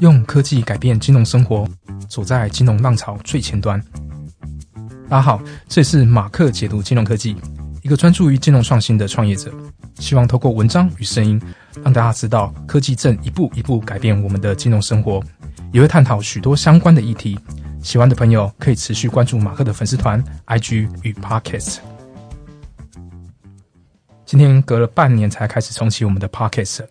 用科技改变金融生活，走在金融浪潮最前端。大家好，这里是马克解读金融科技，一个专注于金融创新的创业者，希望透过文章与声音，让大家知道科技正一步一步改变我们的金融生活，也会探讨许多相关的议题。喜欢的朋友可以持续关注马克的粉丝团、IG 与 Podcast。今天隔了半年才开始重启我们的 Podcast。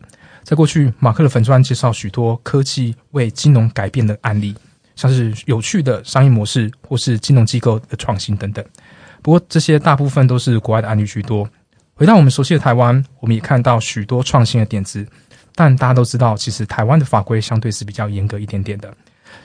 在过去，马克的粉专介绍许多科技为金融改变的案例，像是有趣的商业模式或是金融机构的创新等等。不过，这些大部分都是国外的案例居多。回到我们熟悉的台湾，我们也看到许多创新的点子。但大家都知道，其实台湾的法规相对是比较严格一点点的。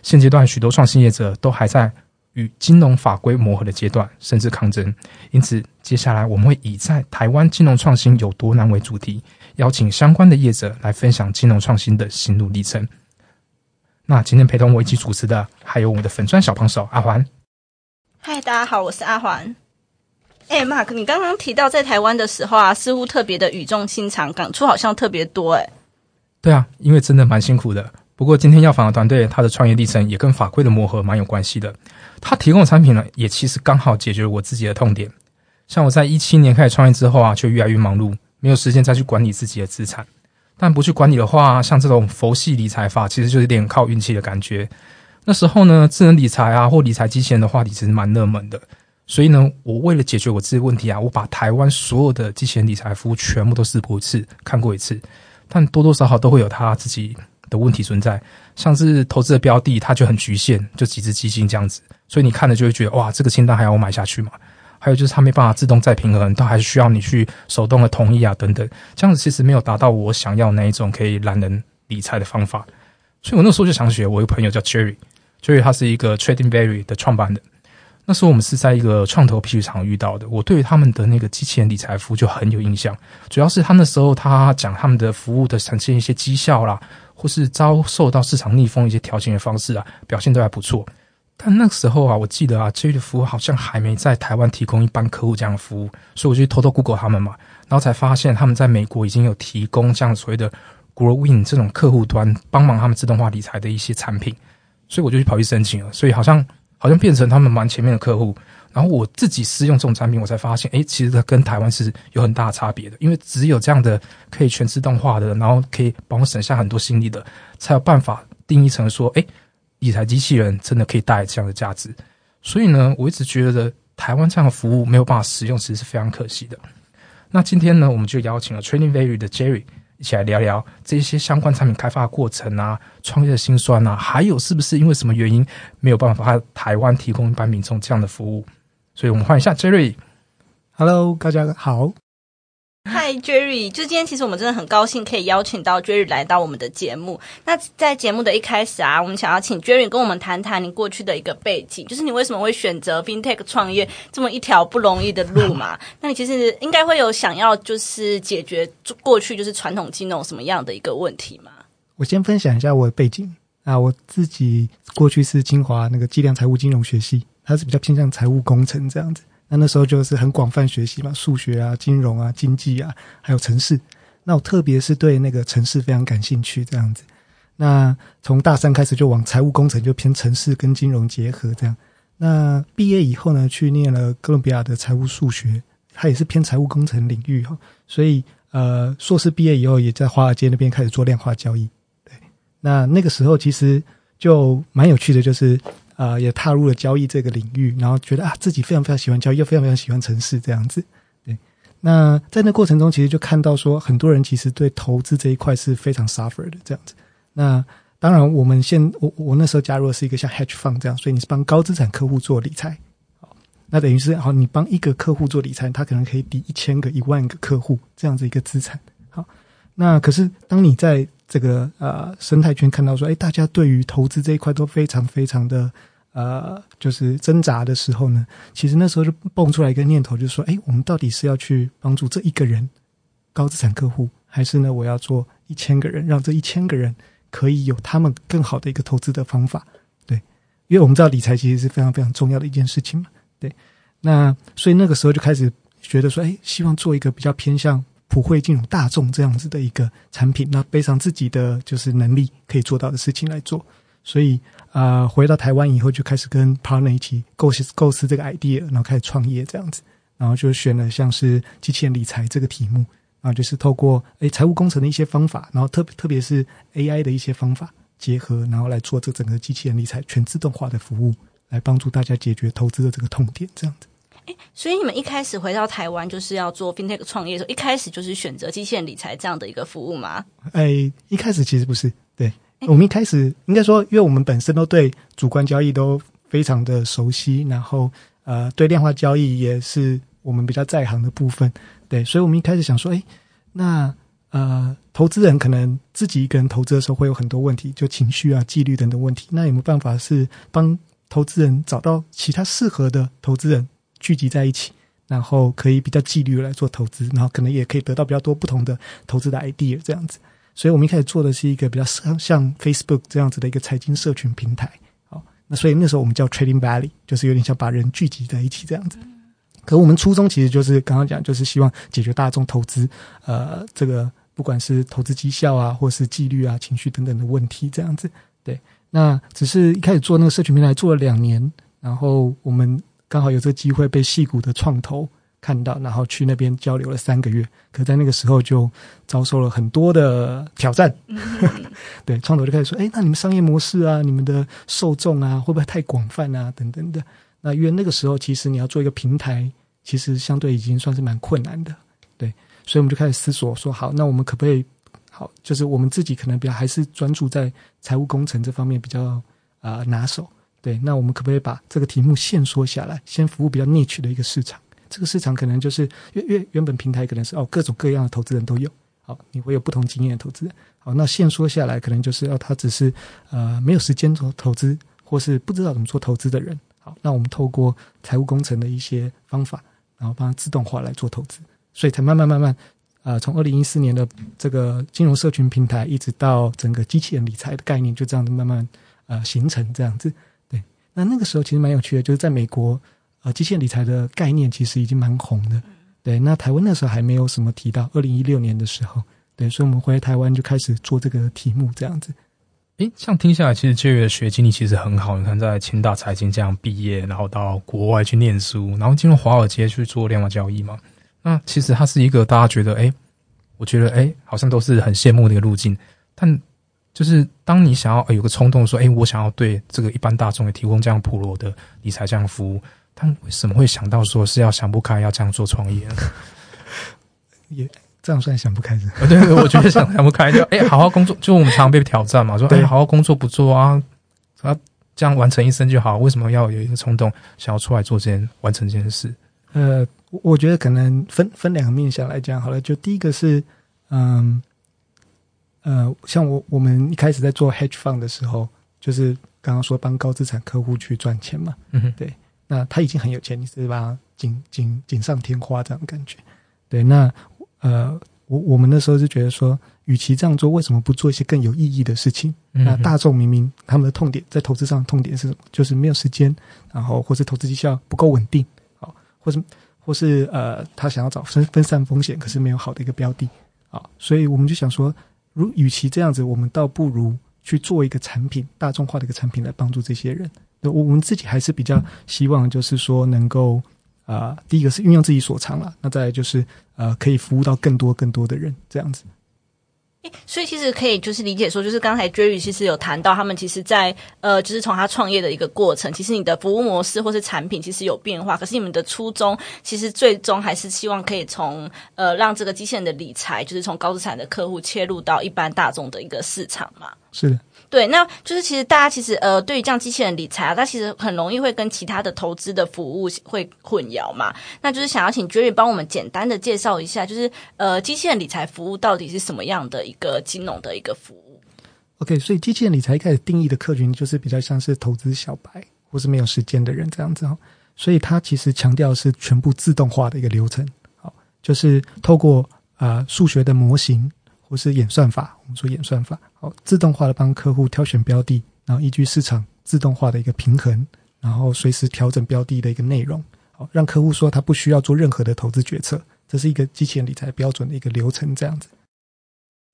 现阶段，许多创新业者都还在与金融法规磨合的阶段，甚至抗争。因此，接下来我们会以在台湾金融创新有多难为主题，邀请相关的业者来分享金融创新的心路历程。那今天陪同我一起主持的，还有我们的粉砖小帮手阿环。嗨，大家好，我是阿环。哎，Mark，你刚刚提到在台湾的时候啊，似乎特别的语重心长，感触好像特别多。哎，对啊，因为真的蛮辛苦的。不过今天要访的团队，他的创业历程也跟法规的磨合蛮有关系的。他提供的产品呢，也其实刚好解决了我自己的痛点。像我在一七年开始创业之后啊，就越来越忙碌，没有时间再去管理自己的资产。但不去管理的话，像这种佛系理财法，其实就有点靠运气的感觉。那时候呢，智能理财啊，或理财机器人的话题其实蛮热门的。所以呢，我为了解决我自己的问题啊，我把台湾所有的机器人理财服务全部都试过一次，看过一次。但多多少少都会有他自己。的问题存在，像是投资的标的，它就很局限，就几只基金这样子，所以你看了就会觉得哇，这个清单还要我买下去吗？还有就是它没办法自动再平衡，它还是需要你去手动的同意啊等等，这样子其实没有达到我想要那一种可以懒人理财的方法。所以我那时候就想学，我一个朋友叫 Jerry，Jerry 他是一个 Trading Berry 的创办人。那时候我们是在一个创投 P 场遇到的，我对他们的那个机器人理财服务就很有印象，主要是他那时候他讲他们的服务的呈现一些绩效啦。或是遭受到市场逆风一些调节的方式啊，表现都还不错。但那个时候啊，我记得啊，J 的服务好像还没在台湾提供一般客户这样的服务，所以我就偷偷 Google 他们嘛，然后才发现他们在美国已经有提供这样所谓的 Growin 这种客户端帮忙他们自动化理财的一些产品，所以我就去跑去申请了。所以好像好像变成他们蛮前面的客户。然后我自己试用这种产品，我才发现，哎，其实它跟台湾是有很大差别的。因为只有这样的可以全自动化的，然后可以帮我省下很多心力的，才有办法定义成说，哎，理财机器人真的可以带来这样的价值。所以呢，我一直觉得台湾这样的服务没有办法使用，其实是非常可惜的。那今天呢，我们就邀请了 Training Value 的 Jerry 一起来聊聊这些相关产品开发过程啊，创业的辛酸啊，还有是不是因为什么原因没有办法在台湾提供一般民众这样的服务。所以我们欢迎一下 Jerry。Hello，大家好。嗨 Jerry，就今天其实我们真的很高兴可以邀请到 Jerry 来到我们的节目。那在节目的一开始啊，我们想要请 Jerry 跟我们谈谈你过去的一个背景，就是你为什么会选择 FinTech 创业这么一条不容易的路嘛？那你其实应该会有想要就是解决过去就是传统金融什么样的一个问题嘛？我先分享一下我的背景啊，我自己过去是清华那个计量财务金融学系。它是比较偏向财务工程这样子，那那时候就是很广泛学习嘛，数学啊、金融啊、经济啊，还有城市。那我特别是对那个城市非常感兴趣这样子。那从大三开始就往财务工程，就偏城市跟金融结合这样。那毕业以后呢，去念了哥伦比亚的财务数学，它也是偏财务工程领域哈。所以呃，硕士毕业以后也在华尔街那边开始做量化交易。对，那那个时候其实就蛮有趣的，就是。啊，也踏入了交易这个领域，然后觉得啊，自己非常非常喜欢交易，又非常非常喜欢城市这样子。对，那在那过程中，其实就看到说，很多人其实对投资这一块是非常 suffer 的这样子。那当然，我们现我我那时候加入的是一个像 hedge fund 这样，所以你是帮高资产客户做理财。好，那等于是好，你帮一个客户做理财，他可能可以抵一千个、一万个客户这样子一个资产。好，那可是当你在这个呃生态圈看到说，哎，大家对于投资这一块都非常非常的。呃，就是挣扎的时候呢，其实那时候就蹦出来一个念头，就是说，哎，我们到底是要去帮助这一个人高资产客户，还是呢，我要做一千个人，让这一千个人可以有他们更好的一个投资的方法？对，因为我们知道理财其实是非常非常重要的一件事情嘛。对，那所以那个时候就开始觉得说，哎，希望做一个比较偏向普惠金融大众这样子的一个产品，那背上自己的就是能力可以做到的事情来做。所以啊、回到台湾以后就开始跟 partner 一起构思构思这个 idea，然后开始创业这样子，然后就选了像是机器人理财这个题目。啊，就是透过诶财务工程的一些方法，然后特别特别是 AI 的一些方法结合，然后来做这整个机器人理财全自动化的服务，来帮助大家解决投资的这个痛点，这样子。所以你们一开始回到台湾就是要做 fintech 创业的时候，一开始就是选择机器人理财这样的一个服务吗？哎，一开始其实不是，对我们一开始应该说，因为我们本身都对主观交易都非常的熟悉，然后呃，对量化交易也是我们比较在行的部分，对，所以我们一开始想说，哎，那呃，投资人可能自己一个人投资的时候会有很多问题，就情绪啊、纪律等等问题，那有没有办法是帮投资人找到其他适合的投资人聚集在一起？然后可以比较纪律来做投资，然后可能也可以得到比较多不同的投资的 idea 这样子。所以我们一开始做的是一个比较像像 Facebook 这样子的一个财经社群平台。好，那所以那时候我们叫 Trading Valley，就是有点像把人聚集在一起这样子。可我们初衷其实就是刚刚讲，就是希望解决大众投资，呃，这个不管是投资绩效啊，或是纪律啊、情绪等等的问题这样子。对，那只是一开始做那个社群平台做了两年，然后我们刚好有这个机会被戏谷的创投看到，然后去那边交流了三个月。可在那个时候就遭受了很多的挑战。对，创投就开始说：“哎，那你们商业模式啊，你们的受众啊，会不会太广泛啊？等等的。”那因为那个时候其实你要做一个平台，其实相对已经算是蛮困难的。对，所以我们就开始思索说：“好，那我们可不可以好，就是我们自己可能比较还是专注在财务工程这方面比较啊、呃拿手。”对，那我们可不可以把这个题目限缩下来，先服务比较 niche 的一个市场？这个市场可能就是因为原本平台可能是哦各种各样的投资人都有，好，你会有不同经验的投资人，好，那限缩下来可能就是哦他只是呃没有时间做投资，或是不知道怎么做投资的人，好，那我们透过财务工程的一些方法，然后帮他自动化来做投资，所以才慢慢慢慢。呃，从二零一四年的这个金融社群平台，一直到整个机器人理财的概念，就这样子慢慢呃形成这样子。对那那个时候其实蛮有趣的，就是在美国，呃，机器人理财的概念其实已经蛮红的。对，那台湾那时候还没有什么提到。二零一六年的时候，对，所以我们回来台湾就开始做这个题目，这样子。诶，这样听下来，其实 Jerry 的学经历其实很好。你看，在清大财经这样毕业，然后到国外去念书，然后进入华尔街去做量化交易嘛。那其实它是一个大家觉得，诶，我觉得，诶，好像都是很羡慕的一个路径。但就是当你想要、呃有个冲动说，诶，我想要对这个一般大众也提供这样普罗的理财这样服务，但为什么会想到说是要想不开要这样做创业呢？也这样算想不开的。呃对，我觉得想想不开，就哎、好好工作，就我们常常被挑战嘛，说哎、对好好工作不做啊，啊，这样完成一生就好，为什么要有一个冲动想要出来做这件完成这件事？呃，我我觉得可能分分两个面向来讲好了。就第一个是，嗯，呃，像我我们一开始在做 hedge fund 的时候，就是刚刚说帮高资产客户去赚钱嘛。嗯哼，那他已经很有钱，你是吧锦锦锦上添花这样的感觉。对，那呃，我我们那时候就觉得说，与其这样做，为什么不做一些更有意义的事情？嗯那大众明明他们的痛点在投资上的痛点是什么？就是没有时间，然后或是投资绩效不够稳定，好，或是或是呃，他想要找分分散风险，可是没有好的一个标的，啊，所以我们就想说，如与其这样子，我们倒不如去做一个产品，大众化的一个产品来帮助这些人。那我我们自己还是比较希望，就是说能够啊、第一个是运用自己所长了，那再来就是呃，可以服务到更多更多的人，这样子。所以其实可以就是理解说，就是刚才 Jerry 其实有谈到，他们其实在呃，就是从他创业的一个过程，其实你的服务模式或是产品其实有变化，可是你们的初衷其实最终还是希望可以从呃让这个机器人的理财，就是从高资产的客户切入到一般大众的一个市场嘛。是的，对，那就是其实大家其实呃，对于这样机器人理财啊，它其实很容易会跟其他的投资的服务会混淆嘛。那就是想要请 Jerry 帮我们简单的介绍一下，就是呃，机器人理财服务到底是什么样的一个金融的一个服务？OK，所以机器人理财一开始定义的客群就是比较像是投资小白或是没有时间的人这样子哦，所以它其实强调是全部自动化的一个流程，好，就是透过呃数学的模型或是演算法，我们说演算法，好，自动化的帮客户挑选标的，然后依据市场自动化的一个平衡，然后随时调整标的的一个内容，好，让客户说他不需要做任何的投资决策，这是一个机器人理财标准的一个流程，这样子。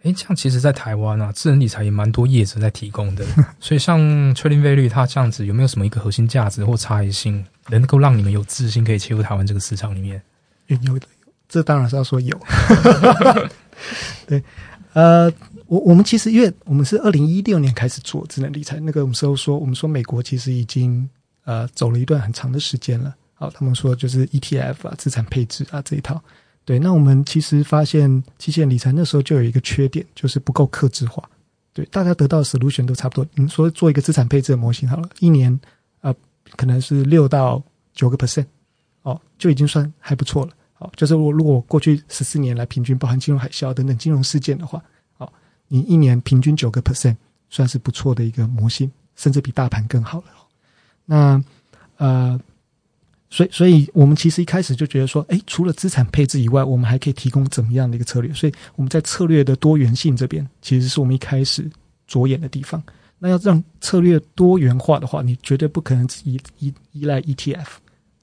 哎，这样其实，在台湾啊，智能理财也蛮多业者在提供的。所以，像 Trading Value 它这样子，有没有什么一个核心价值或差异性，能够让你们有自信可以切入台湾这个市场里面？有的，这当然是要说有。对，呃，我我们其实因为我们是二零一六年开始做智能理财，那个我们时候说，我们说美国其实已经呃走了一段很长的时间了。好，他们说就是 ETF 啊，资产配置啊这一套。对，那我们其实发现，机器人理财那时候就有一个缺点，就是不够克制化。对，大家得到的 solution 都差不多。你说做一个资产配置的模型好了，一年呃可能是六到九个 percent，哦，就已经算还不错了。好，就是我如果过去十四年来平均，包含金融海啸等等金融事件的话，好，你一年平均九个 percent 算是不错的一个模型，甚至比大盘更好了。那呃。所以，所以我们其实一开始就觉得说，哎，除了资产配置以外，我们还可以提供怎么样的一个策略？所以我们在策略的多元性这边，其实是我们一开始着眼的地方。那要让策略多元化的话，你绝对不可能依依依赖 ETF，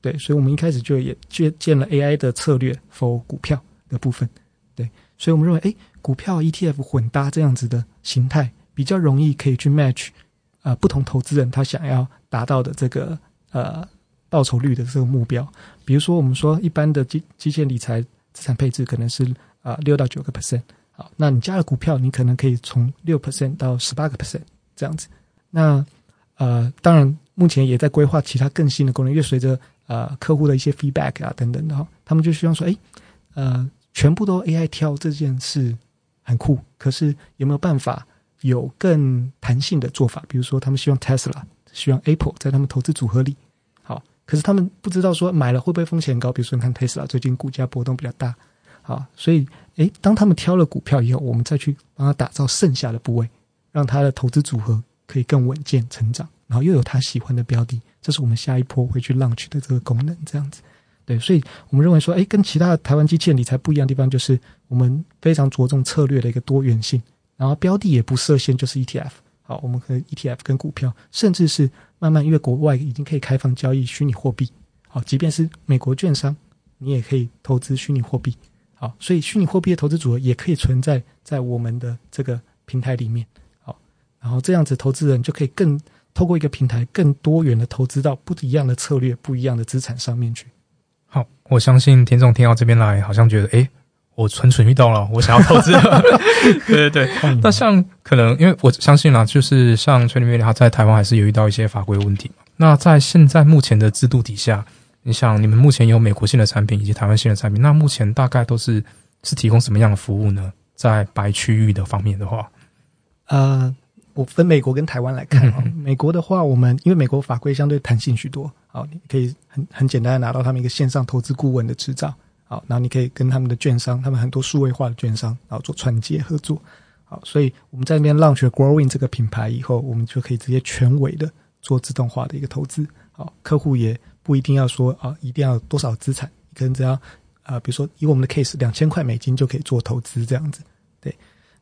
对。所以我们一开始就也建建了 AI 的策略 for 股票的部分，对。所以我们认为，哎，股票 ETF 混搭这样子的形态，比较容易可以去 match 啊不同投资人他想要达到的这个呃。报酬率的这个目标，比如说我们说一般的机机械理财资产配置可能是啊六到九个 percent，好，那你加了股票，你可能可以从六 percent 到十八个 percent 这样子。那呃，当然目前也在规划其他更新的功能，因为随着呃客户的一些 feedback 啊等等的哈，他们就希望说，哎，呃，全部都 AI 挑这件事很酷，可是有没有办法有更弹性的做法？比如说他们希望 Tesla，希望 Apple 在他们投资组合里。好可是他们不知道说买了会不会风险高，比如说你看 Tesla 最近股价波动比较大，好，所以诶，当他们挑了股票以后，我们再去帮他打造剩下的部位，让他的投资组合可以更稳健成长，然后又有他喜欢的标的，这是我们下一波会去 launch 的这个功能，这样子。对，所以我们认为说，诶，跟其他的台湾机器人理财不一样的地方，就是我们非常着重策略的一个多元性，然后标的也不设限，就是 ETF。好，我们可以 ETF 跟股票，甚至是慢慢，因为国外已经可以开放交易虚拟货币。好，即便是美国券商，你也可以投资虚拟货币。好，所以虚拟货币的投资组合也可以存在在我们的这个平台里面。好，然后这样子投资人就可以更透过一个平台，更多元的投资到不一样的策略、不一样的资产上面去。好，我相信听众听到这边来，好像觉得诶。我蠢蠢欲动了，我想要投资。对对对，那像可能，因为我相信啦，就是像崔立明，他在台湾还是有遇到一些法规问题嘛。那在现在目前的制度底下，你想，你们目前有美国性的产品以及台湾性的产品，那目前大概都是是提供什么样的服务呢？在白区域的方面的话，呃，我分美国跟台湾来看啊。美国的话，我们因为美国法规相对弹性许多，好，你可以很很简单的拿到他们一个线上投资顾问的执照。好，然后你可以跟他们的券商，他们很多数位化的券商，然后做串接合作。好，所以我们在那边 launch Growing 这个品牌以后，我们就可以直接全委的做自动化的一个投资。好，客户也不一定要说啊，一定要多少资产，可能只要啊，比如说以我们的 case，两千块美金就可以做投资这样子。对，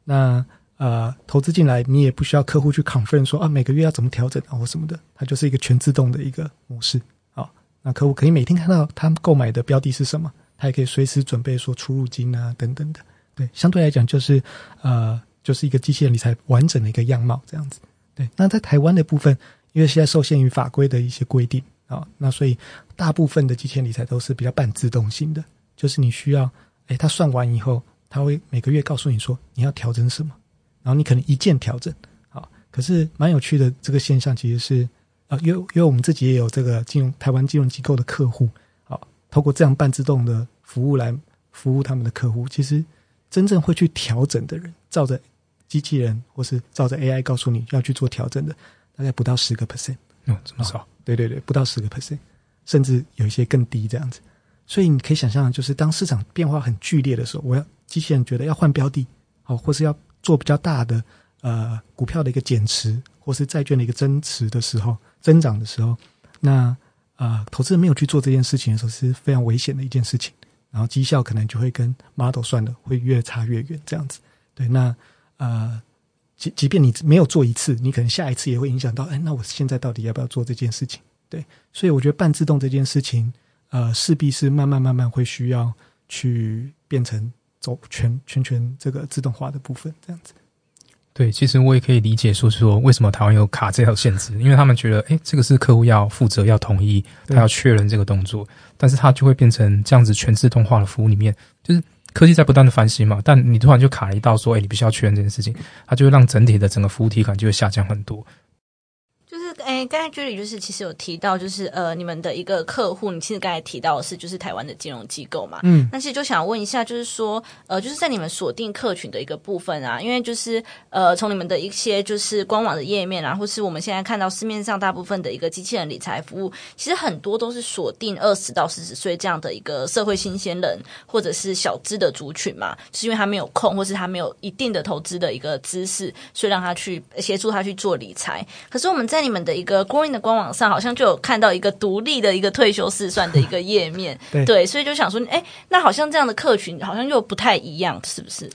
那呃，投资进来你也不需要客户去 confirm 说啊，每个月要怎么调整啊或什么的，它就是一个全自动的一个模式。好，那客户可以每天看到他们购买的标的是什么。他也可以随时准备说出入金啊等等的，对，相对来讲就是呃，就是一个机器人理财完整的一个样貌这样子。对，那在台湾的部分，因为现在受限于法规的一些规定啊，那所以大部分的机器人理财都是比较半自动性的，就是你需要，哎，他算完以后，他会每个月告诉你说你要调整什么，然后你可能一键调整。好，可是蛮有趣的这个现象其实是啊，因为因为我们自己也有这个金融台湾金融机构的客户。好透过这样半自动的服务来服务他们的客户，其实真正会去调整的人，照着机器人或是照着 AI 告诉你要去做调整的，大概不到十个 percent。嗯，这么少？对对对，不到十个 percent，甚至有一些更低这样子。所以你可以想象，就是当市场变化很剧烈的时候，我要机器人觉得要换标的，好，或是要做比较大的呃股票的一个减持，或是债券的一个增持的时候，增长的时候，那。啊，投资人没有去做这件事情的时候是非常危险的一件事情，然后绩效可能就会跟 model 算的会越差越远这样子。对，那呃，即即便你没有做一次，你可能下一次也会影响到。哎，那我现在到底要不要做这件事情？对，所以我觉得半自动这件事情，呃，势必是慢慢慢慢会需要去变成走全全全这个自动化的部分，这样子。对，其实我也可以理解，说是说为什么台湾有卡这条限制，因为他们觉得，哎，这个是客户要负责、要同意，他要确认这个动作，但是他就会变成这样子全自动化的服务里面，就是科技在不断的翻新嘛，但你突然就卡了一道，说，哎，你必须要确认这件事情，它就会让整体的整个服务体感就会下降很多。哎，刚才这里就是其实有提到，就是呃，你们的一个客户，你其实刚才提到的是就是台湾的金融机构嘛，嗯，那其实就想问一下，就是说呃，就是在你们锁定客群的一个部分啊，因为就是呃，从你们的一些就是官网的页面啊，或是我们现在看到市面上大部分的一个机器人理财服务，其实很多都是锁定二十到四十岁这样的一个社会新鲜人或者是小资的族群嘛，是因为他没有空，或是他没有一定的投资的一个知识，所以让他去协助他去做理财。可是我们在你们的一个 Growing 的官网上好像就有看到一个独立的一个退休试算的一个页面，对，所以就想说，哎，那好像这样的客群好像又不太一样，是不是？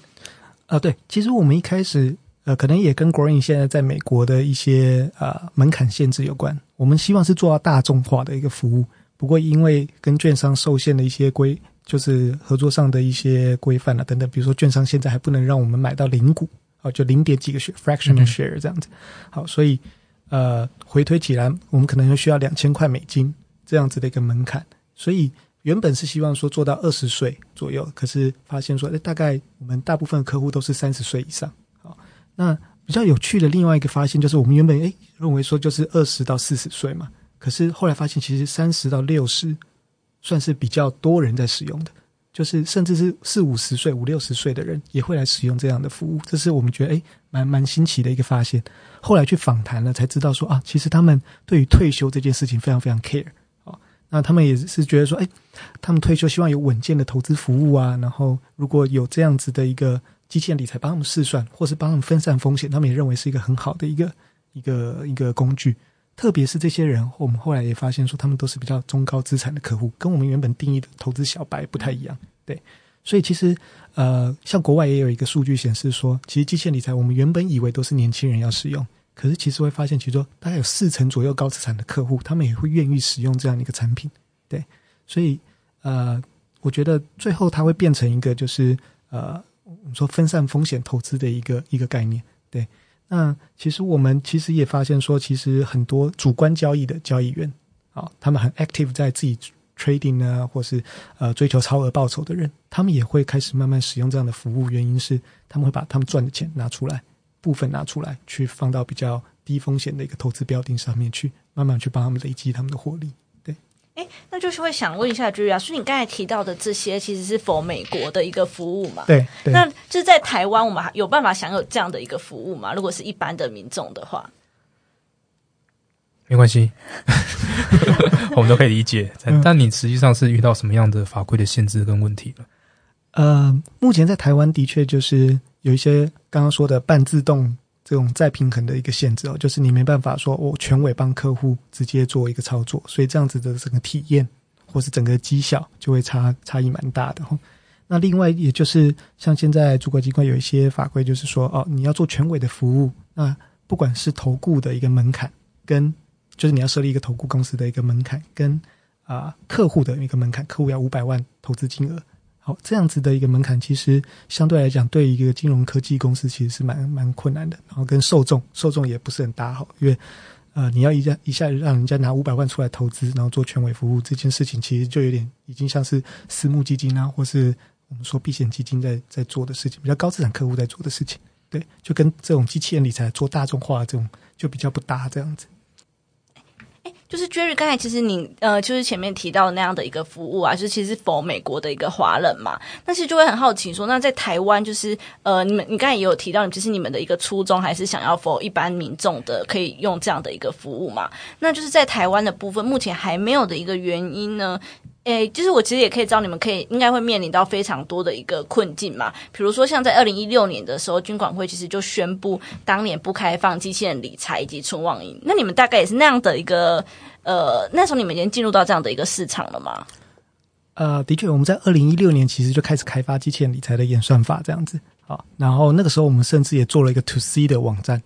啊，对，其实我们一开始呃，可能也跟 Growing 现在在美国的一些呃门槛限制有关。我们希望是做到大众化的一个服务，不过因为跟券商受限的一些规，就是合作上的一些规范啊等等，比如说券商现在还不能让我们买到零股啊，就零点几个 share fractional share 这样子。好，所以。呃，回推起来，我们可能需要两千块美金这样子的一个门槛，所以原本是希望说做到二十岁左右，可是发现说，哎，大概我们大部分客户都是三十岁以上。好，那比较有趣的另外一个发现就是，我们原本哎认为说就是二十到四十岁嘛，可是后来发现其实三十到六十算是比较多人在使用的。就是甚至是四五十岁、五六十岁的人也会来使用这样的服务，这是我们觉得诶蛮蛮新奇的一个发现。后来去访谈了，才知道说啊，其实他们对于退休这件事情非常非常 care 啊。那他们也是觉得说，诶，他们退休希望有稳健的投资服务啊。然后如果有这样子的一个机器人理财帮他们试算，或是帮他们分散风险，他们也认为是一个很好的一个一个一个工具。特别是这些人，我们后来也发现说，他们都是比较中高资产的客户，跟我们原本定义的投资小白不太一样。对，所以其实呃，像国外也有一个数据显示说，其实机械理财，我们原本以为都是年轻人要使用，可是其实会发现，其实说大概有四成左右高资产的客户，他们也会愿意使用这样的一个产品。对，所以呃，我觉得最后它会变成一个就是呃，我们说分散风险投资的一个一个概念。对。那其实我们其实也发现说，其实很多主观交易的交易员，啊，他们很 active 在自己 trading 呢，或是呃追求超额报酬的人，他们也会开始慢慢使用这样的服务。原因是他们会把他们赚的钱拿出来，部分拿出来，去放到比较低风险的一个投资标的上面去，慢慢去帮他们累积他们的获利。哎，那就是会想问一下 j u 所以你刚才提到的这些其实是否美国的一个服务嘛？对，那就是在台湾，我们有办法享有这样的一个服务吗？如果是一般的民众的话，没关系，我们都可以理解。但你实际上是遇到什么样的法规的限制跟问题了？呃，目前在台湾的确就是有一些刚刚说的半自动。这种再平衡的一个限制哦，就是你没办法说我全委帮客户直接做一个操作，所以这样子的整个体验或是整个绩效就会差差异蛮大的哦。那另外也就是像现在主管机关有一些法规，就是说哦，你要做全委的服务，那不管是投顾的一个门槛，跟就是你要设立一个投顾公司的一个门槛，跟啊客户的一个门槛，客户要五百万投资金额。好，这样子的一个门槛，其实相对来讲，对一个金融科技公司其实是蛮蛮困难的。然后跟受众，受众也不是很大好，因为呃，你要一下一下让人家拿五百万出来投资，然后做全委服务这件事情，其实就有点已经像是私募基金啊，或是我们说避险基金在在做的事情，比较高资产客户在做的事情。对，就跟这种机器人理财做大众化这种就比较不搭这样子。就是 Jerry 刚才其实你呃，就是前面提到那样的一个服务啊，就其实否美国的一个华人嘛，但是就会很好奇说，那在台湾就是呃，你们你刚才也有提到，其实你们的一个初衷还是想要否一般民众的可以用这样的一个服务嘛？那就是在台湾的部分，目前还没有的一个原因呢？诶，就是我其实也可以知道，你们可以应该会面临到非常多的一个困境嘛。比如说，像在二零一六年的时候，军管会其实就宣布当年不开放机器人理财以及存网银。那你们大概也是那样的一个呃，那时候你们已经进入到这样的一个市场了吗？呃，的确，我们在二零一六年其实就开始开发机器人理财的演算法这样子。好，然后那个时候我们甚至也做了一个 To C 的网站。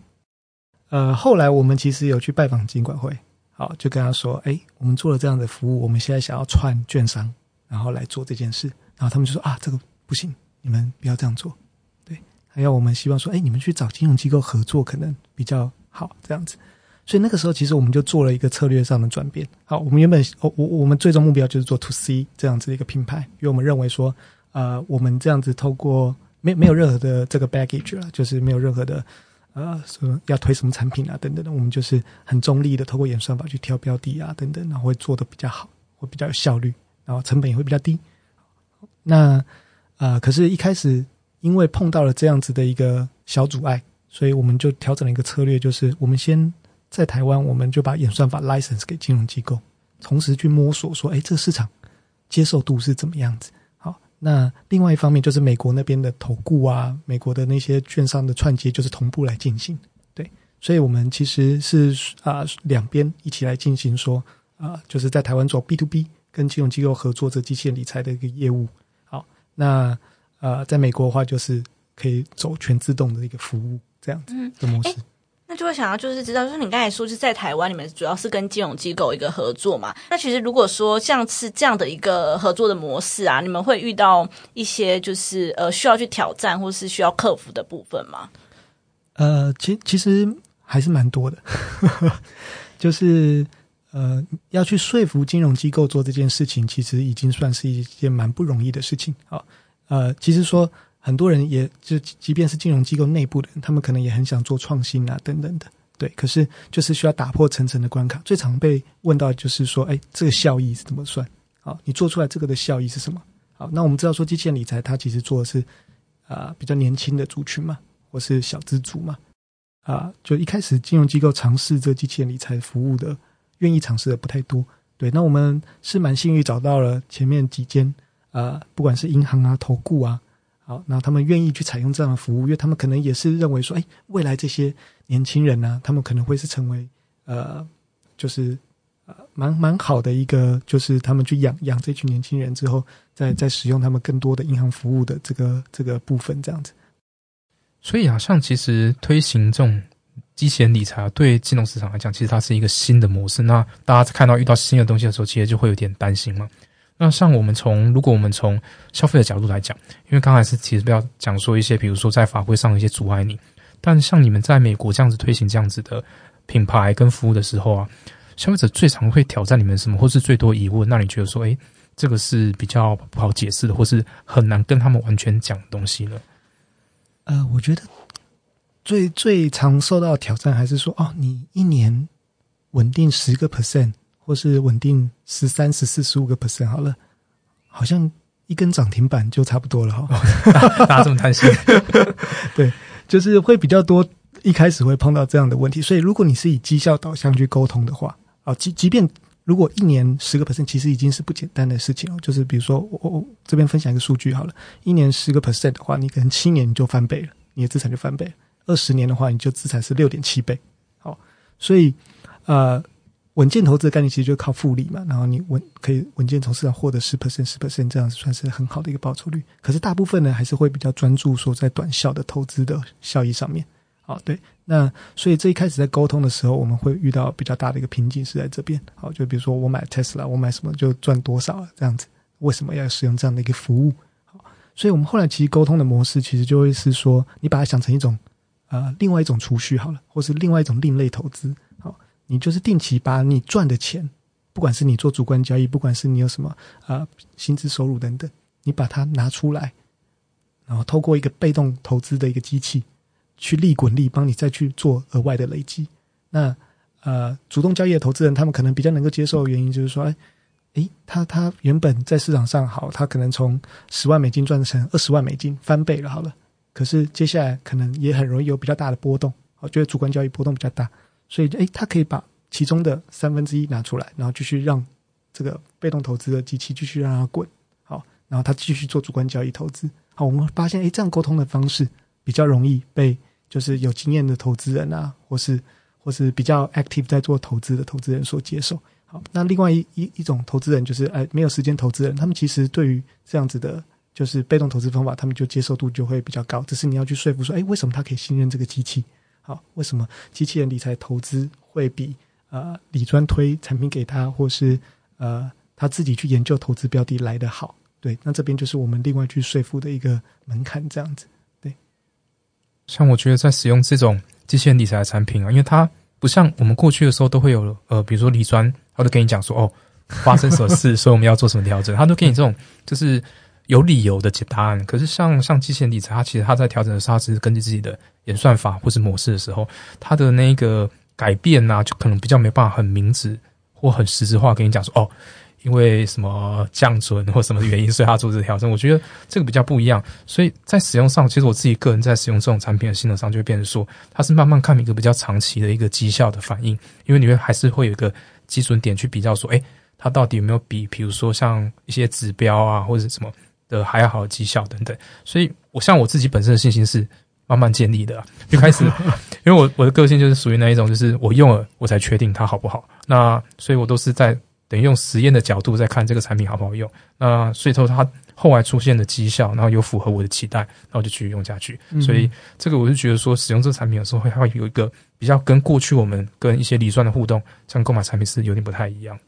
呃，后来我们其实有去拜访金管会。好，就跟他说，哎，我们做了这样的服务，我们现在想要串券商，然后来做这件事。然后他们就说啊，这个不行，你们不要这样做。对，还要我们希望说，哎，你们去找金融机构合作可能比较好，这样子。所以那个时候，其实我们就做了一个策略上的转变。好，我们原本我我我们最终目标就是做 to C 这样子的一个品牌，因为我们认为说，呃，我们这样子透过没没有任何的这个 baggage 了，就是没有任何的呃说要推什么产品啊等等的，我们就是很中立的，透过演算法去挑标的啊等等，然后会做的比较好，会比较有效率，然后成本也会比较低。那啊，可是，一开始因为碰到了这样子的一个小阻碍，所以我们就调整了一个策略，就是我们先。在台湾，我们就把演算法 license 给金融机构，同时去摸索说，哎，这个市场接受度是怎么样子？好，那另外一方面就是美国那边的投顾啊，美国的那些券商的串接，就是同步来进行。对，所以我们其实是啊两边一起来进行说啊，就是在台湾做 B to B 跟金融机构合作这机器人理财的一个业务。好，那呃，在美国的话，就是可以走全自动的一个服务这样子的模式。那就会想要就是知道，就是你刚才说是在台湾，你们主要是跟金融机构一个合作嘛？那其实如果说像是这样的一个合作的模式啊，你们会遇到一些就是呃需要去挑战或是需要克服的部分吗？呃，其其实还是蛮多的，就是呃要去说服金融机构做这件事情，其实已经算是一件蛮不容易的事情啊。呃，其实说。很多人也就即便是金融机构内部的人，他们可能也很想做创新啊，等等的，对。可是就是需要打破层层的关卡。最常被问到就是说，哎，这个效益是怎么算？好，你做出来这个的效益是什么？好，那我们知道说，机器人理财它其实做的是啊比较年轻的族群嘛，或是小资族嘛，啊，就一开始金融机构尝试这机器人理财服务的，愿意尝试的不太多。对，那我们是蛮幸运找到了前面几间啊，不管是银行啊、投顾啊。好，那他们愿意去采用这样的服务，因为他们可能也是认为说，哎，未来这些年轻人呢，他们可能会是成为呃，就是呃，蛮蛮好的一个，就是他们去养养这群年轻人之后，再再使用他们更多的银行服务的这个这个部分，这样子。所以啊，像其实推行这种机器人理财啊，对金融市场来讲，其实它是一个新的模式。那大家在看到遇到新的东西的时候，其实就会有点担心嘛。那像我们从，如果我们从消费的角度来讲，因为刚才是其实要讲说一些，比如说在法规上的一些阻碍你，但像你们在美国这样子推行这样子的品牌跟服务的时候啊，消费者最常会挑战你们什么，或是最多疑问？那你觉得说，哎，这个是比较不好解释的，或是很难跟他们完全讲东西呢？呃，我觉得最最常受到挑战还是说，哦，你一年稳定十个 percent。或是稳定十三、十四、十五个 percent 好了，好像一根涨停板就差不多了哈。大家这么担心？对，就是会比较多，一开始会碰到这样的问题。所以，如果你是以绩效导向去沟通的话，啊，即即便如果一年十个 percent，其实已经是不简单的事情了。就是比如说，我我这边分享一个数据好了，一年十个 percent 的话，你可能七年你就翻倍了，你的资产就翻倍；二十年的话，你就资产是六点七倍。好，所以呃。稳健投资的概念其实就靠复利嘛，然后你稳可以稳健从市场获得十 percent 十 percent 这样子算是很好的一个报酬率。可是大部分呢还是会比较专注说在短效的投资的效益上面。好，对，那所以这一开始在沟通的时候，我们会遇到比较大的一个瓶颈是在这边。好，就比如说我买 Tesla，我买什么就赚多少这样子，为什么要使用这样的一个服务？好，所以我们后来其实沟通的模式其实就会是说，你把它想成一种呃另外一种储蓄好了，或是另外一种另类投资。你就是定期把你赚的钱，不管是你做主观交易，不管是你有什么啊薪资收入等等，你把它拿出来，然后透过一个被动投资的一个机器，去利滚利，帮你再去做额外的累积。那呃，主动交易的投资人，他们可能比较能够接受的原因就是说，哎，诶，他他原本在市场上好，他可能从十万美金赚成二十万美金，翻倍了，好了。可是接下来可能也很容易有比较大的波动，我觉得主观交易波动比较大。所以，哎，他可以把其中的三分之一拿出来，然后继续让这个被动投资的机器继续让它滚，好，然后他继续做主观交易投资。好，我们发现，哎，这样沟通的方式比较容易被就是有经验的投资人啊，或是或是比较 active 在做投资的投资人所接受。好，那另外一一一种投资人就是，哎，没有时间投资人，他们其实对于这样子的，就是被动投资方法，他们就接受度就会比较高。只是你要去说服说，哎，为什么他可以信任这个机器？好，为什么机器人理财投资会比呃理专推产品给他，或是呃他自己去研究投资标的来的好？对，那这边就是我们另外去说服的一个门槛，这样子。对像我觉得在使用这种机器人理财的产品啊，因为它不像我们过去的时候都会有呃，比如说理专，他都跟你讲说哦，发生什么事，所以我们要做什么调整，他都给你这种就是有理由的解答案。可是像像机器人理财，它其实它在调整的时候，它只是根据自己的演算法或是模式的时候，它的那个改变呢，就可能比较没办法很明指或很实质化跟你讲说哦。因为什么降准或什么原因，所以它做这调整。我觉得这个比较不一样。所以在使用上，其实我自己个人在使用这种产品的心得上，就会变成说，它是慢慢看一个比较长期的一个绩效的反应。因为你会还是会有一个基准点去比较说，哎，它到底有没有比，比如说像一些指标啊或者什么的还要好的绩效等等。所以我像我自己本身的信心是慢慢建立的。一开始，因为我我的个性就是属于那一种，就是我用了我才确定它好不好。那所以我都是在。等于用实验的角度在看这个产品好不好用，那所以说它后来出现的绩效，然后有符合我的期待，然后就继续用下去。所以这个我是觉得说，使用这个产品的时候会会有一个比较跟过去我们跟一些理算的互动，像购买产品是有点不太一样。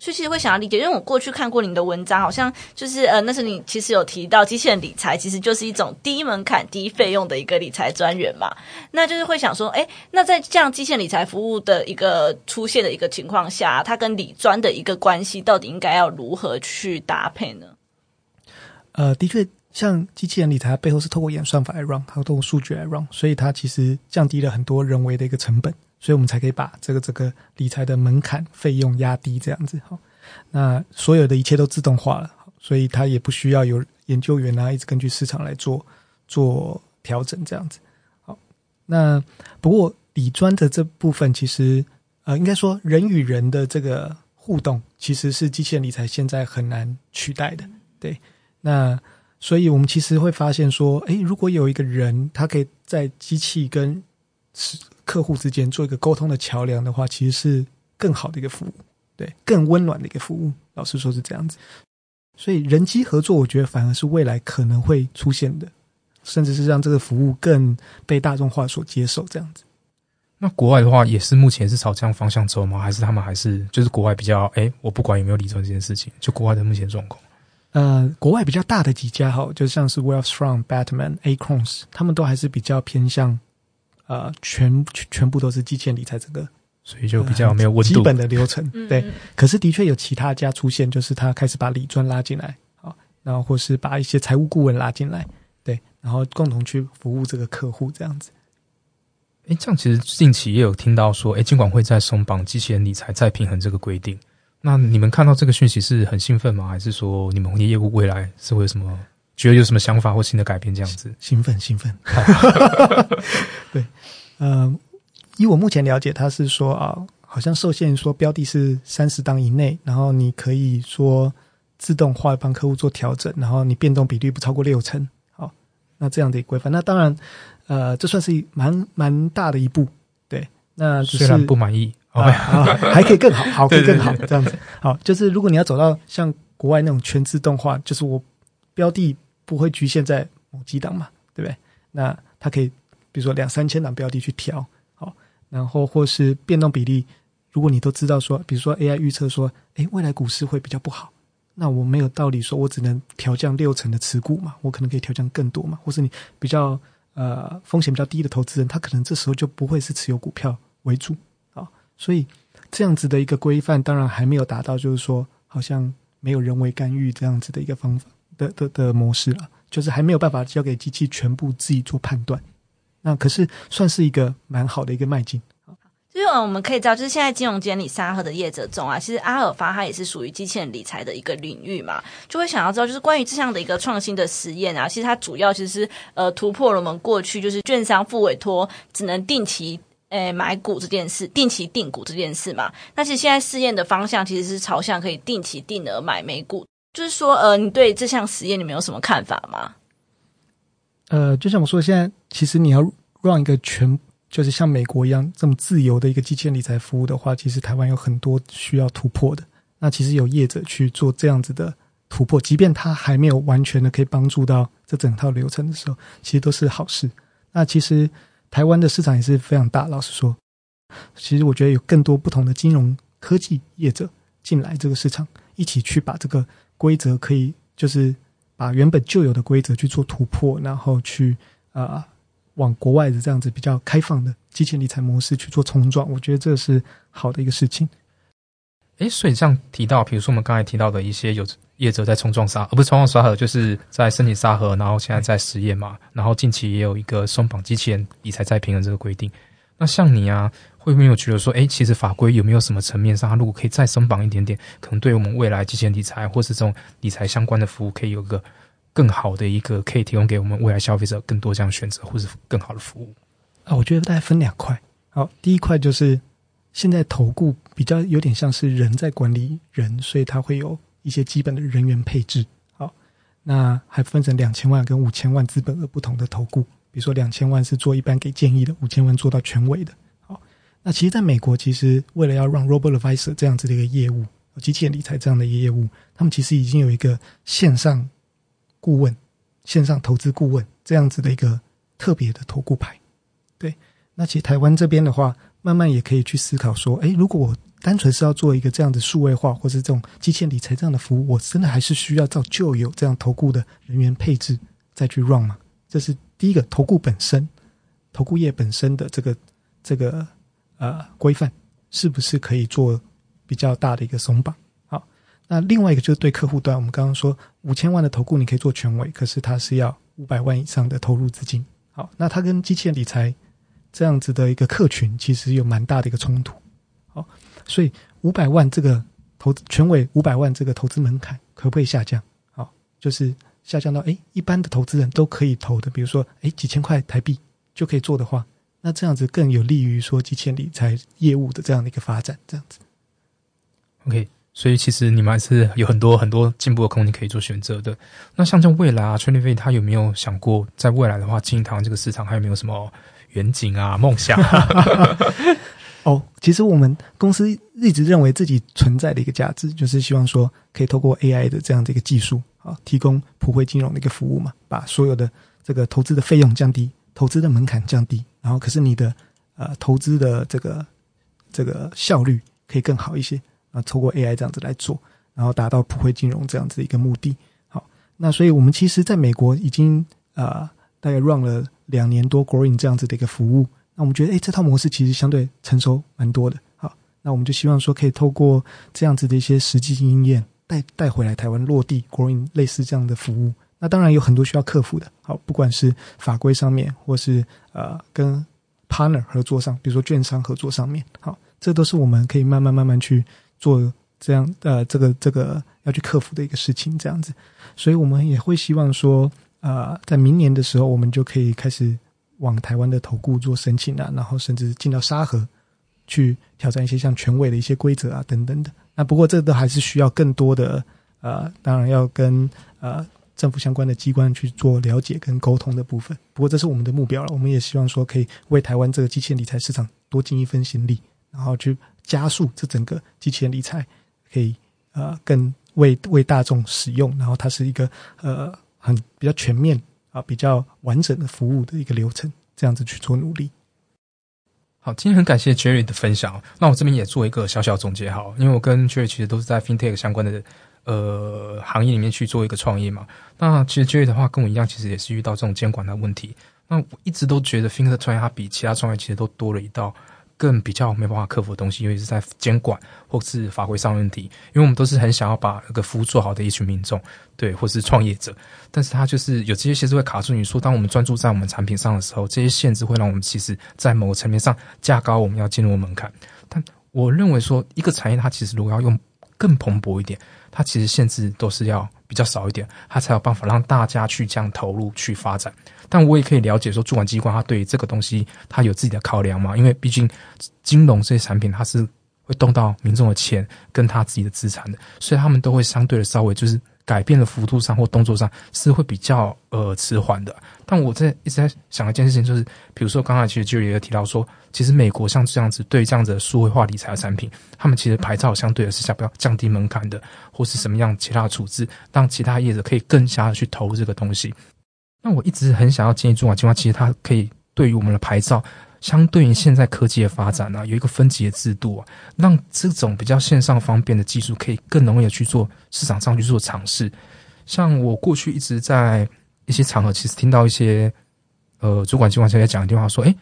所以其实会想要理解，因为我过去看过你的文章，好像就是呃，那是你其实有提到机器人理财，其实就是一种低门槛、低费用的一个理财专员嘛。那就是会想说，哎，那在这样机器人理财服务的一个出现的一个情况下，它跟理专的一个关系到底应该要如何去搭配呢？呃，的确，像机器人理财背后是透过演算法来 run，它透过数据来 run，所以它其实降低了很多人为的一个成本。所以我们才可以把这个这个理财的门槛费用压低，这样子好。那所有的一切都自动化了，所以它也不需要有研究员啊，一直根据市场来做做调整，这样子好。那不过理专的这部分，其实呃，应该说人与人的这个互动，其实是机器人理财现在很难取代的。对，那所以我们其实会发现说，诶，如果有一个人，他可以在机器跟是。客户之间做一个沟通的桥梁的话，其实是更好的一个服务，对，更温暖的一个服务。老实说是这样子，所以人机合作，我觉得反而是未来可能会出现的，甚至是让这个服务更被大众化所接受。这样子，那国外的话也是目前是朝这样方向走吗？还是他们还是就是国外比较哎，我不管有没有理财这件事情，就国外的目前状况。呃，国外比较大的几家哈，就像是 Wealthfront、Batman、Across，他们都还是比较偏向。呃，全全部都是机器人理财，这个所以就比较没有温度。基本的流程对，可是的确有其他家出现，就是他开始把理专拉进来，好，然后或是把一些财务顾问拉进来，对，然后共同去服务这个客户这样子。哎，这样其实近期也有听到说，哎，监管会在松绑机器人理财再平衡这个规定。那你们看到这个讯息是很兴奋吗？还是说你们的业务未来是会有什么？觉得有什么想法或新的改变？这样子，兴奋，兴奋。对，呃，以我目前了解，他是说啊，好像受限说标的是三十档以内，然后你可以说自动化帮客户做调整，然后你变动比率不超过六成。好，那这样的规范，那当然，呃，这算是蛮蛮大的一步。对，那虽然不满意，啊，还可以更好，好，可以更好，这样子。好，就是如果你要走到像国外那种全自动化，就是我标的。不会局限在某几档嘛，对不对？那它可以，比如说两三千档标的去调，好，然后或是变动比例，如果你都知道说，比如说 AI 预测说，诶，未来股市会比较不好，那我没有道理说我只能调降六成的持股嘛，我可能可以调降更多嘛，或是你比较呃风险比较低的投资人，他可能这时候就不会是持有股票为主啊，所以这样子的一个规范，当然还没有达到，就是说好像没有人为干预这样子的一个方法。的的的模式了，就是还没有办法交给机器全部自己做判断，那可是算是一个蛮好的一个迈进。就是我们可以知道，就是现在金融监理沙盒的业者中啊，其实阿尔法它也是属于机器人理财的一个领域嘛，就会想要知道，就是关于这样的一个创新的实验啊，其实它主要其实呃突破了我们过去就是券商付委托只能定期诶买股这件事，定期定股这件事嘛。但是现在试验的方向其实是朝向可以定期定额买美股。就是说，呃，你对这项实验你们有什么看法吗？呃，就像我说，现在其实你要让一个全，就是像美国一样这么自由的一个机器人理财服务的话，其实台湾有很多需要突破的。那其实有业者去做这样子的突破，即便他还没有完全的可以帮助到这整套流程的时候，其实都是好事。那其实台湾的市场也是非常大，老实说，其实我觉得有更多不同的金融科技业者进来这个市场，一起去把这个。规则可以就是把原本就有的规则去做突破，然后去啊往国外的这样子比较开放的机器理财模式去做冲撞，我觉得这是好的一个事情。诶，所以这样提到，比如说我们刚才提到的一些有业者在冲撞沙，而不是冲撞沙盒，就是在申请沙盒，然后现在在实验嘛，然后近期也有一个松绑机器人理财再平衡这个规定。那像你啊，会没有觉得说，诶，其实法规有没有什么层面上，它如果可以再松绑一点点，可能对我们未来机器人理财或是这种理财相关的服务，可以有个更好的一个，可以提供给我们未来消费者更多这样选择，或是更好的服务啊？我觉得大概分两块。好，第一块就是。现在投顾比较有点像是人在管理人，所以它会有一些基本的人员配置。好，那还分成两千万跟五千万资本额不同的投顾，比如说两千万是做一般给建议的，五千万做到权威的。那其实在美国，其实为了要让 Robo Advisor 这样子的一个业务，机器人理财这样的一个业务，他们其实已经有一个线上顾问、线上投资顾问这样子的一个特别的投顾牌。对，那其实台湾这边的话。慢慢也可以去思考说，哎，如果我单纯是要做一个这样的数位化，或是这种机器人理财这样的服务，我真的还是需要照旧有这样投顾的人员配置再去 run 吗？这是第一个投顾本身，投顾业本身的这个这个呃规范，是不是可以做比较大的一个松绑？好，那另外一个就是对客户端，我们刚刚说五千万的投顾你可以做权威，可是它是要五百万以上的投入资金。好，那它跟机器人理财。这样子的一个客群其实有蛮大的一个冲突，好，所以五百万这个投全委五百万这个投资门槛可不可以下降？好，就是下降到哎一般的投资人都可以投的，比如说哎几千块台币就可以做的话，那这样子更有利于说几千理财业务的这样的一个发展，这样子。OK，所以其实你们还是有很多很多进步的空间可以做选择的。那像这未来啊，春丽飞他有没有想过在未来的话，经营台湾这个市场还有没有什么？远景啊，梦想。哦，其实我们公司一直认为自己存在的一个价值，就是希望说可以透过 AI 的这样的一个技术啊，提供普惠金融的一个服务嘛，把所有的这个投资的费用降低，投资的门槛降低，然后可是你的呃投资的这个这个效率可以更好一些啊，透过 AI 这样子来做，然后达到普惠金融这样子的一个目的。好，那所以我们其实在美国已经啊大概 run 了。两年多，Grown 这样子的一个服务，那我们觉得，哎，这套模式其实相对成熟蛮多的。好，那我们就希望说，可以透过这样子的一些实际经验带带回来台湾落地 Grown 类似这样的服务。那当然有很多需要克服的，好，不管是法规上面，或是呃跟 partner 合作上，比如说券商合作上面，好，这都是我们可以慢慢慢慢去做这样呃这个这个要去克服的一个事情，这样子。所以我们也会希望说。呃，在明年的时候，我们就可以开始往台湾的投顾做申请啊，然后甚至进到沙盒去挑战一些像权威的一些规则啊等等的。那不过这都还是需要更多的呃，当然要跟呃政府相关的机关去做了解跟沟通的部分。不过这是我们的目标了，我们也希望说可以为台湾这个机器人理财市场多尽一份心力，然后去加速这整个机器人理财可以呃更为为大众使用，然后它是一个呃。很比较全面啊，比较完整的服务的一个流程，这样子去做努力。好，今天很感谢 Jerry 的分享。那我这边也做一个小小总结，好，因为我跟 Jerry 其实都是在 FinTech 相关的呃行业里面去做一个创业嘛。那其实 Jerry 的话跟我一样，其实也是遇到这种监管的问题。那我一直都觉得 FinTech 创业它比其他创业其实都多了一道。更比较没办法克服的东西，因为是在监管或是法规上问题。因为我们都是很想要把那个服务做好的一群民众，对，或是创业者。但是他就是有这些限制会卡住你。说当我们专注在我们产品上的时候，这些限制会让我们其实在某个层面上加高我们要进入门槛。但我认为说，一个产业它其实如果要用更蓬勃一点，它其实限制都是要比较少一点，它才有办法让大家去这样投入去发展。但我也可以了解说，主管机关它对于这个东西它有自己的考量嘛？因为毕竟金融这些产品，它是会动到民众的钱跟他自己的资产的，所以他们都会相对的稍微就是改变的幅度上或动作上是会比较呃迟缓的。但我在一直在想一件事情，就是比如说刚才其实就有提到说，其实美国像这样子对这样子的数位化理财的产品，他们其实牌照相对的是想不要降低门槛的，或是什么样其他的处置，让其他业者可以更加的去投入这个东西。那我一直很想要建议中华金华，其实它可以对于我们的牌照，相对于现在科技的发展呢，有一个分级的制度啊，让这种比较线上方便的技术可以更容易的去做市场上去做尝试。像我过去一直在一些场合，其实听到一些呃主管机关在讲电话说，哎。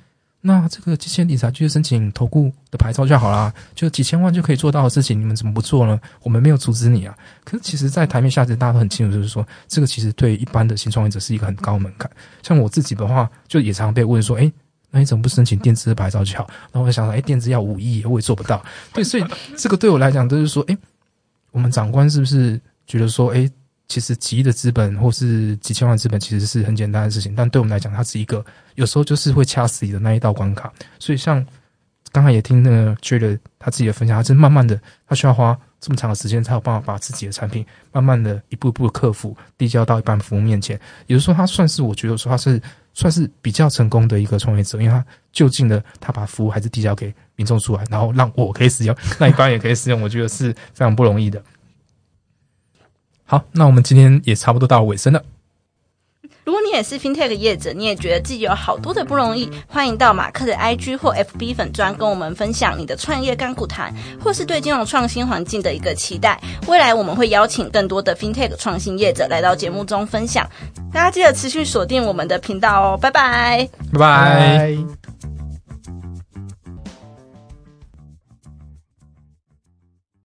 那这个机器人理财就是申请投顾的牌照就好啦，就几千万就可以做到的事情，你们怎么不做呢？我们没有阻止你啊。可是其实，在台面下，其实大家都很清楚，就是说，这个其实对一般的新创业者是一个很高门槛。像我自己的话，就也常常被问说，哎，那你怎么不申请电子的牌照就好？然后我想说，哎，电子要五亿，我也做不到。对，所以这个对我来讲，都是说，哎，我们长官是不是觉得说，哎？其实几亿的资本或是几千万资本其实是很简单的事情，但对我们来讲，它是一个有时候就是会掐死你的那一道关卡。所以像刚才也听那个 J 他自己的分享，他是慢慢的，他需要花这么长的时间才有办法把自己的产品慢慢的一步一步的克服，递交到一般服务面前。也就是说，他算是我觉得说他是算是比较成功的一个创业者，因为他就近的他把服务还是递交给民众出来，然后让我可以使用，那一般也可以使用，我觉得是非常不容易的。好，那我们今天也差不多到尾声了。如果你也是 FinTech 业者，你也觉得自己有好多的不容易，欢迎到马克的 IG 或 FB 粉专跟我们分享你的创业干股谈，或是对金融创新环境的一个期待。未来我们会邀请更多的 FinTech 创新业者来到节目中分享。大家记得持续锁定我们的频道哦，拜拜，拜拜。